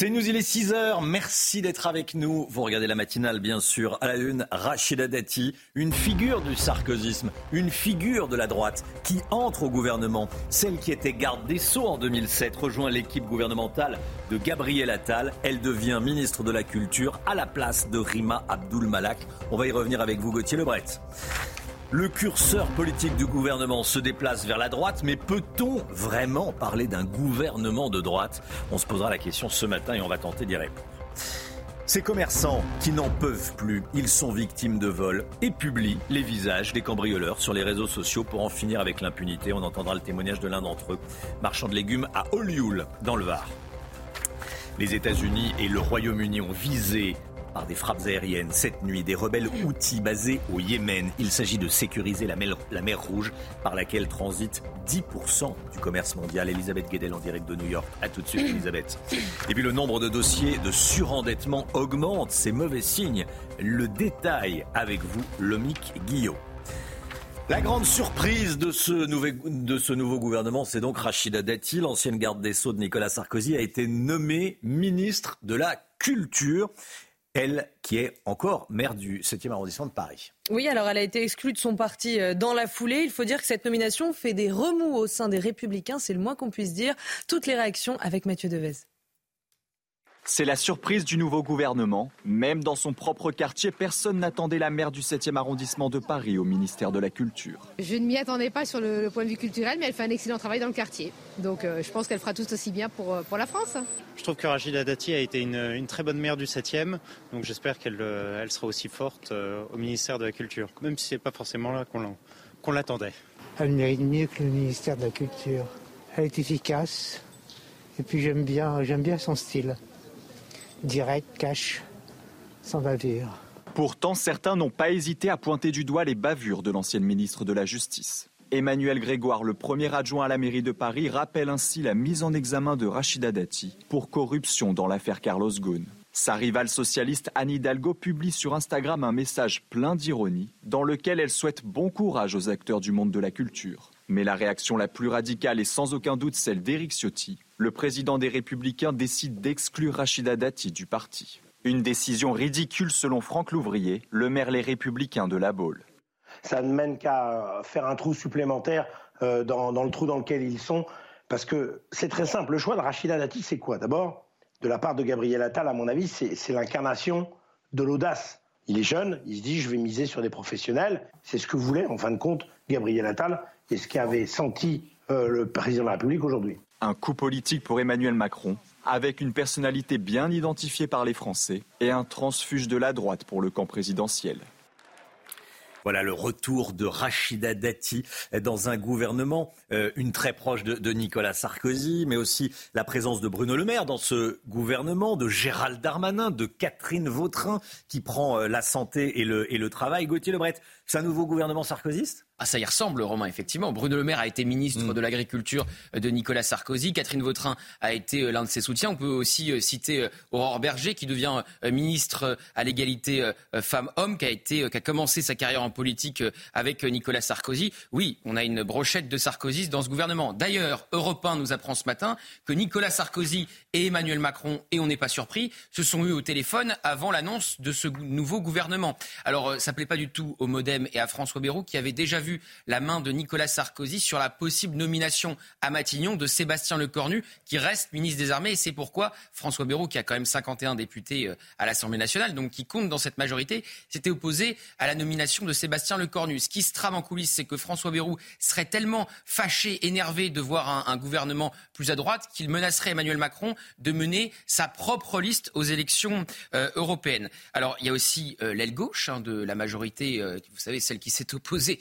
C'est nous, il est 6 heures. Merci d'être avec nous. Vous regardez la matinale, bien sûr. À la une, Rachida Dati, une figure du sarkozysme, une figure de la droite qui entre au gouvernement. Celle qui était garde des Sceaux en 2007 rejoint l'équipe gouvernementale de Gabriel Attal. Elle devient ministre de la Culture à la place de Rima Abdul Malak. On va y revenir avec vous, Gauthier Lebret. Le curseur politique du gouvernement se déplace vers la droite, mais peut-on vraiment parler d'un gouvernement de droite? On se posera la question ce matin et on va tenter d'y répondre. Ces commerçants qui n'en peuvent plus, ils sont victimes de vols et publient les visages des cambrioleurs sur les réseaux sociaux pour en finir avec l'impunité. On entendra le témoignage de l'un d'entre eux, marchand de légumes à Olioul, dans le Var. Les États-Unis et le Royaume-Uni ont visé par des frappes aériennes cette nuit des rebelles outils basés au Yémen. Il s'agit de sécuriser la mer, Rouge par laquelle transite 10% du commerce mondial. Elisabeth Guedel en direct de New York. A tout de suite Elisabeth. Et puis le nombre de dossiers de surendettement augmente. C'est mauvais signe. Le détail avec vous, Lomic Guillot. La grande surprise de ce, de ce nouveau gouvernement, c'est donc Rachida Dati, l'ancienne garde des Sceaux de Nicolas Sarkozy, a été nommée ministre de la Culture elle qui est encore maire du 7e arrondissement de Paris. Oui, alors elle a été exclue de son parti euh, dans la foulée. Il faut dire que cette nomination fait des remous au sein des Républicains, c'est le moins qu'on puisse dire. Toutes les réactions avec Mathieu Devez. C'est la surprise du nouveau gouvernement. Même dans son propre quartier, personne n'attendait la maire du 7e arrondissement de Paris au ministère de la Culture. Je ne m'y attendais pas sur le, point de vue culturel, mais elle fait un excellent travail dans le quartier. Donc euh, je pense qu'elle fera tout aussi bien pour, euh, pour la France. Je trouve que Rachida Dati a été une, très bonne maire du 7e, donc j'espère qu'elle euh, elle sera aussi forte au ministère de la Culture, même si ce n'est pas forcément là qu'on l'attendait. Elle mérite mieux que le ministère de la Culture. Elle est efficace, et puis j'aime bien, j'aime bien son style direct, cash, sans bavure. Pourtant, certains n'ont pas hésité à pointer du doigt les bavures de l'ancienne ministre de la Justice. Emmanuel Grégoire, le premier adjoint à la mairie de Paris, rappelle ainsi la mise en examen de Rachida Dati pour corruption dans l'affaire Carlos Ghosn. Sa rivale socialiste Anne Hidalgo publie sur Instagram un message plein d'ironie dans lequel elle souhaite bon courage aux acteurs du monde de la culture. Mais la réaction la plus radicale est sans aucun doute celle d'Éric Ciotti. Le président des Républicains décide d'exclure Rachida Dati du parti. Une décision ridicule selon Franck Louvrier, le maire Les Républicains de la Baule. Ça ne mène qu'à faire un trou supplémentaire euh, dans, le trou dans lequel ils sont. Parce que c'est très simple. Le choix de Rachida Dati, c'est quoi? D'abord, de la part de Gabriel Attal, à mon avis, c'est l'incarnation de l'audace. Il est jeune, il se dit je vais miser sur des professionnels. C'est ce que voulait, en fin de compte, Gabriel Attal et ce qu'avait senti euh, le président de la République aujourd'hui. Un coup politique pour Emmanuel Macron, avec une personnalité bien identifiée par les Français et un transfuge de la droite pour le camp présidentiel. Voilà le retour de Rachida Dati dans un gouvernement, euh, une très proche de, Nicolas Sarkozy, mais aussi la présence de Bruno Le Maire dans ce gouvernement, de Gérald Darmanin, de Catherine Vautrin qui prend euh, la santé et le, travail. Gauthier Lebret, c'est un nouveau gouvernement sarkozyste ah, ça y ressemble, Romain, effectivement. Bruno Le Maire a été ministre mm. de l'Agriculture de Nicolas Sarkozy. Catherine Vautrin a été euh, l'un de ses soutiens. On peut aussi euh, citer euh, Aurore Berger, qui devient ministre à l'égalité femmes-hommes, qui a, été, qui a commencé sa carrière en politique avec Nicolas Sarkozy. Oui, on a une brochette de Sarkozy dans ce gouvernement. D'ailleurs, Europe 1 nous apprend ce matin que Nicolas Sarkozy et Emmanuel Macron, et on n'est pas surpris, se sont eus au téléphone avant l'annonce de ce nouveau gouvernement. Alors, ça ne plaît pas du tout au Modem et à François Bayrou, qui avait déjà vu la main de Nicolas Sarkozy sur la possible nomination à Matignon de Sébastien Lecornu, qui reste ministre des Armées. Et c'est pourquoi François Bayrou, qui a quand même 51 députés euh, à l'Assemblée nationale, donc qui compte dans cette majorité, s'était opposé à la nomination de Sébastien Lecornu. Ce qui se trame en coulisses, c'est que François Bayrou serait tellement fâché, énervé de voir un, gouvernement plus à droite qu'il menacerait Emmanuel Macron de mener sa propre liste aux élections euh, européennes. Alors, il y a aussi euh, l'aile gauche hein, de la majorité, vous savez, celle qui s'est opposée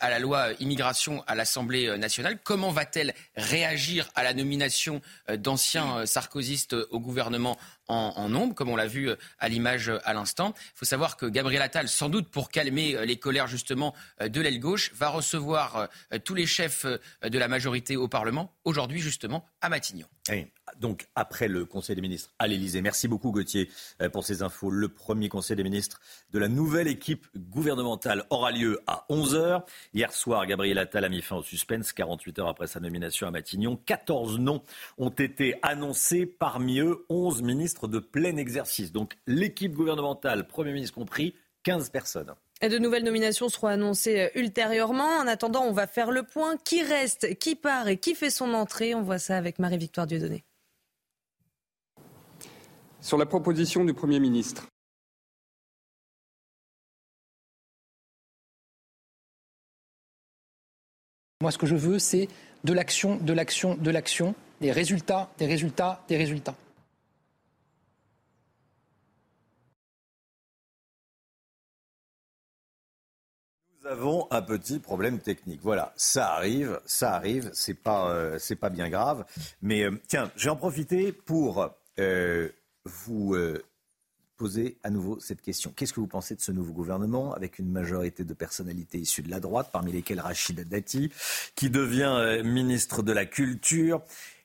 à la loi immigration à l'Assemblée nationale. Comment va-t-elle réagir à la nomination d'anciens sarkozystes au gouvernement en, nombre, comme on l'a vu à l'image à l'instant? Il faut savoir que Gabriel Attal, sans doute pour calmer les colères justement de l'aile gauche, va recevoir tous les chefs de la majorité au Parlement aujourd'hui justement à Matignon donc après le Conseil des ministres à l'Elysée. Merci beaucoup Gauthier euh, pour ces infos. Le premier Conseil des ministres de la nouvelle équipe gouvernementale aura lieu à 11h. Hier soir, Gabriel Attal a mis fin au suspense 48 heures après sa nomination à Matignon. 14 noms ont été annoncés, parmi eux 11 ministres de plein exercice. Donc l'équipe gouvernementale, Premier ministre compris, 15 personnes. De nouvelles nominations seront annoncées euh, ultérieurement. En attendant, on va faire le point. Qui reste, qui part et qui fait son entrée? On voit ça avec Marie-Victoire Dieudonné. Sur la proposition du Premier ministre, Moi, ce que je veux, c'est de l'action, de l'action, de l'action, des résultats, des résultats, des résultats. Avons un petit problème technique. Voilà, ça arrive, ça arrive, c'est pas, euh, c'est pas bien grave. Mais euh, tiens, je vais en profiter pour euh, vous poser à nouveau cette question. Qu'est-ce que vous pensez de ce nouveau gouvernement avec une majorité de personnalités issues de la droite, parmi lesquelles Rachida Dati, qui devient ministre de la Culture?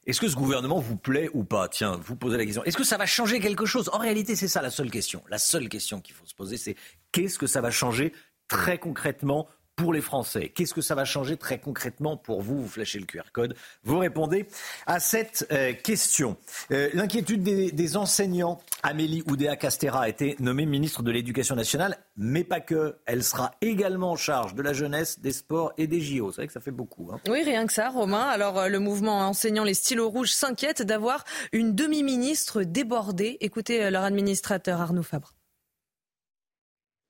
Est-ce que ce gouvernement vous plaît ou pas? Tiens, vous posez la question. Est-ce que ça va changer quelque chose? En réalité, c'est ça la seule question. La seule question qu'il faut se poser, c'est qu'est-ce que ça va changer très concrètement pour les Français. Qu'est-ce que ça va changer très concrètement pour vous Vous flashez le QR code. Vous répondez à cette euh, question. Euh, l'inquiétude des, enseignants. Amélie Oudéa-Castera a été nommée ministre de l'Éducation nationale, mais pas que. Elle sera également en charge de la jeunesse, des sports et des JO. C'est vrai que ça fait beaucoup. Hein. Oui, rien que ça, Romain. Alors, euh, le mouvement enseignant les stylos rouges s'inquiète d'avoir une demi-ministre débordée. Écoutez leur administrateur Arnaud Fabre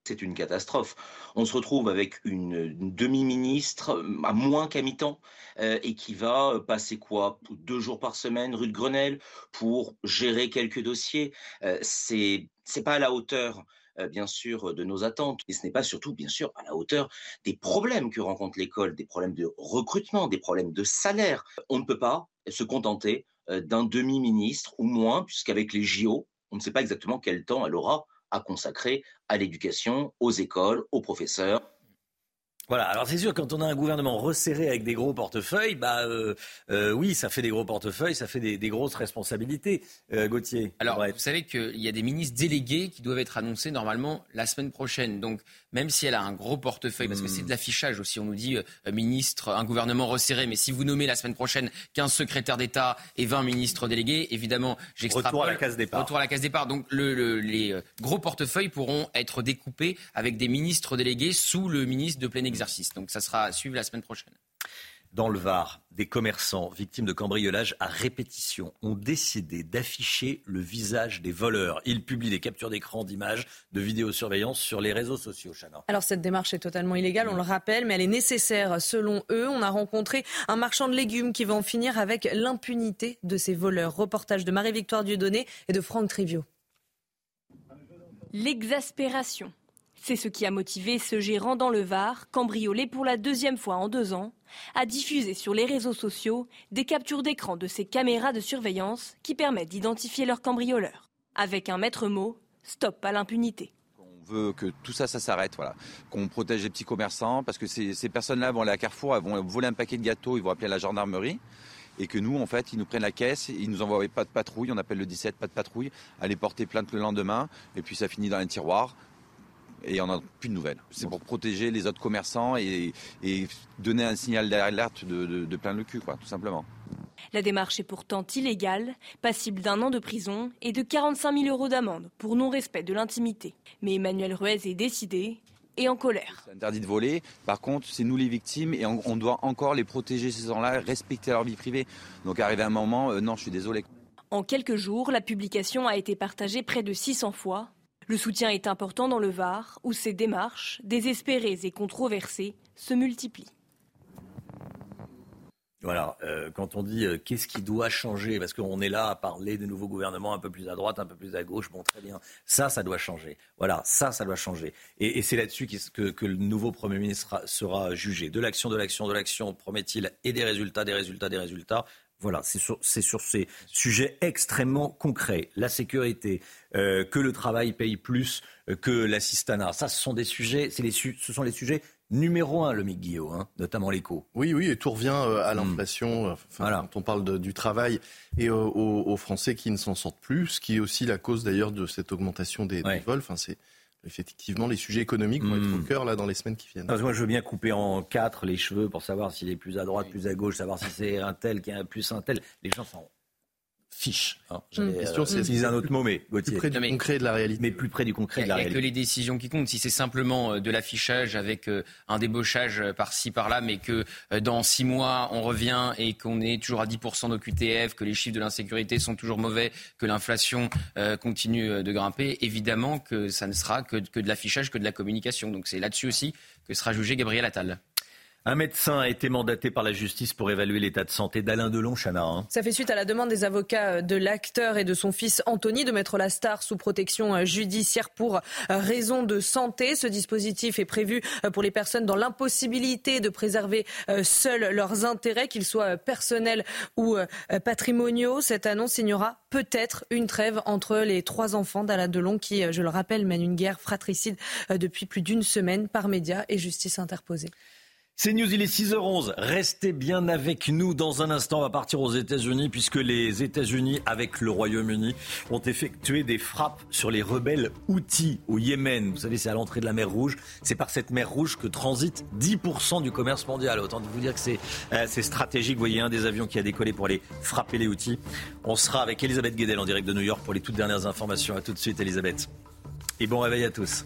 c'est une catastrophe. On se retrouve avec une, demi-ministre euh, à moins qu'à mi-temps euh, et qui va passer quoi? Deux jours par semaine rue de Grenelle pour gérer quelques dossiers. Euh, c'est pas à la hauteur. bien sûr, de nos attentes. Et ce n'est pas surtout, bien sûr, à la hauteur des problèmes que rencontre l'école, des problèmes de recrutement, des problèmes de salaire. On ne peut pas se contenter d'un demi-ministre ou moins, puisqu'avec les JO, on ne sait pas exactement quel temps elle aura à consacrer à l'éducation, aux écoles, aux professeurs. Voilà, alors c'est sûr, quand on a un gouvernement resserré avec des gros portefeuilles, bah euh, euh, oui, ça fait des gros portefeuilles, ça fait des, grosses responsabilités. Euh, Gauthier. Alors, vous savez qu'il y a des ministres délégués qui doivent être annoncés normalement la semaine prochaine. Donc, même si elle a un gros portefeuille, parce que c'est de l'affichage aussi, on nous dit ministre, un gouvernement resserré, mais si vous nommez la semaine prochaine 15 secrétaires d'État et 20 ministres délégués, évidemment, j'extrapole. Retour à la case départ. Retour à la case départ. Donc, les gros portefeuilles pourront être découpés avec des ministres délégués sous le ministre de plein exercice. Donc ça sera à suivre la semaine prochaine. Dans le Var, des commerçants victimes de cambriolage à répétition ont décidé d'afficher le visage des voleurs. Ils publient des captures d'écran d'images de vidéosurveillance sur les réseaux sociaux. Chana. Alors cette démarche est totalement illégale, on le rappelle, mais elle est nécessaire selon eux. On a rencontré un marchand de légumes qui va en finir avec l'impunité de ces voleurs. Reportage de Marie-Victoire Dieudonné et de Franck Trivio. L'exaspération c'est ce qui a motivé ce gérant dans le Var, cambriolé pour la deuxième fois en deux ans, à diffuser sur les réseaux sociaux des captures d'écran de ces caméras de surveillance qui permettent d'identifier leurs cambrioleurs. Avec un maître mot, stop à l'impunité On veut que tout ça, s'arrête, voilà. Qu'on protège les petits commerçants, parce que ces, personnes-là vont aller à Carrefour, elles vont voler un paquet de gâteaux, ils vont appeler la gendarmerie. Et que nous, en fait, ils nous prennent la caisse, ils nous envoient pas de patrouille, on appelle le 17, pas de patrouille, aller porter plainte le lendemain, et puis ça finit dans un tiroir et on n'a plus de nouvelles. C'est pour protéger les autres commerçants et, donner un signal d'alerte de, de, plein le cul, quoi, tout simplement. La démarche est pourtant illégale, passible d'un an de prison et de 45 000 euros d'amende pour non-respect de l'intimité. Mais Emmanuel Ruez est décidé et en colère. C'est interdit de voler. Par contre, c'est nous les victimes et on, doit encore les protéger, ces gens-là, respecter leur vie privée. Donc, arrivé un moment, euh, non, je suis désolé. En quelques jours, la publication a été partagée près de 600 fois. Le soutien est important dans le Var, où ces démarches, désespérées et controversées, se multiplient. Voilà, euh, quand on dit euh, qu'est-ce qui doit changer, parce qu'on est là à parler de nouveaux gouvernements un peu plus à droite, un peu plus à gauche, bon très bien, ça, ça doit changer. Voilà, ça, ça doit changer. Et, c'est là-dessus que, que, le nouveau Premier ministre sera jugé. De l'action, de l'action, de l'action, promet-il, et des résultats, des résultats, des résultats. Voilà, c'est sur, sur, ces sujets extrêmement concrets. La sécurité, euh, que le travail paye plus que l'assistanat. Ça, ce sont des sujets, les, ce sont les sujets numéro un, le Mick Guillot, hein, notamment l'écho. Oui, oui, et tout revient euh, à hmm. l'inflation, euh, quand on parle du travail, et aux, Français qui ne s'en sortent plus, ce qui est aussi la cause d'ailleurs de cette augmentation des, vols. Enfin, c'est effectivement les sujets économiques vont être au hmm. cœur là dans les semaines qui viennent. moi, je veux bien couper en quatre les cheveux pour savoir s'il est plus à droite, plus à gauche, savoir si c'est un tel qui est plus un tel. Les gens sont fiche. Hein. Mmh. question, c'est un autre mot, mais Plus près du concret de la réalité. Mais plus près du concret de la réalité. Il n'y a que les décisions qui comptent. Si c'est simplement euh, de l'affichage avec euh, un débauchage euh, par-ci, par-là, mais que dans six mois, on revient et qu'on est toujours à 10% d'OQTF, que les chiffres de l'insécurité sont toujours mauvais, que l'inflation continue de grimper, évidemment que ça ne sera que, que de l'affichage, que de la communication. Donc c'est là-dessus aussi que sera jugé Gabriel Attal. Un médecin a été mandaté par la justice pour évaluer l'état de santé d'Alain Delon, Chana. Hein. Ça fait suite à la demande des avocats de l'acteur et de son fils Anthony de mettre la star sous protection euh, judiciaire pour euh, raison de santé. Ce dispositif est prévu euh, pour les personnes dans l'impossibilité de préserver seuls leurs intérêts, qu'ils soient personnels ou patrimoniaux. Cette annonce signera peut-être une trêve entre les trois enfants d'Alain Delon qui, je le rappelle, mènent une guerre fratricide depuis plus d'une semaine par médias et justice interposée. C'est News, il est 6h11. Restez bien avec nous. Dans un instant, on va partir aux États-Unis puisque les États-Unis, avec le Royaume-Uni, ont effectué des frappes sur les rebelles Houthis au Yémen. Vous savez, c'est à l'entrée de la mer Rouge. C'est par cette mer Rouge que transite 10% du commerce mondial. Autant vous dire que euh, c'est stratégique. Vous voyez un des avions qui a décollé pour aller frapper les Houthis. On sera avec Elisabeth Guedel en direct de New York pour les toutes dernières informations. À tout de suite, Elisabeth. Et bon réveil à tous.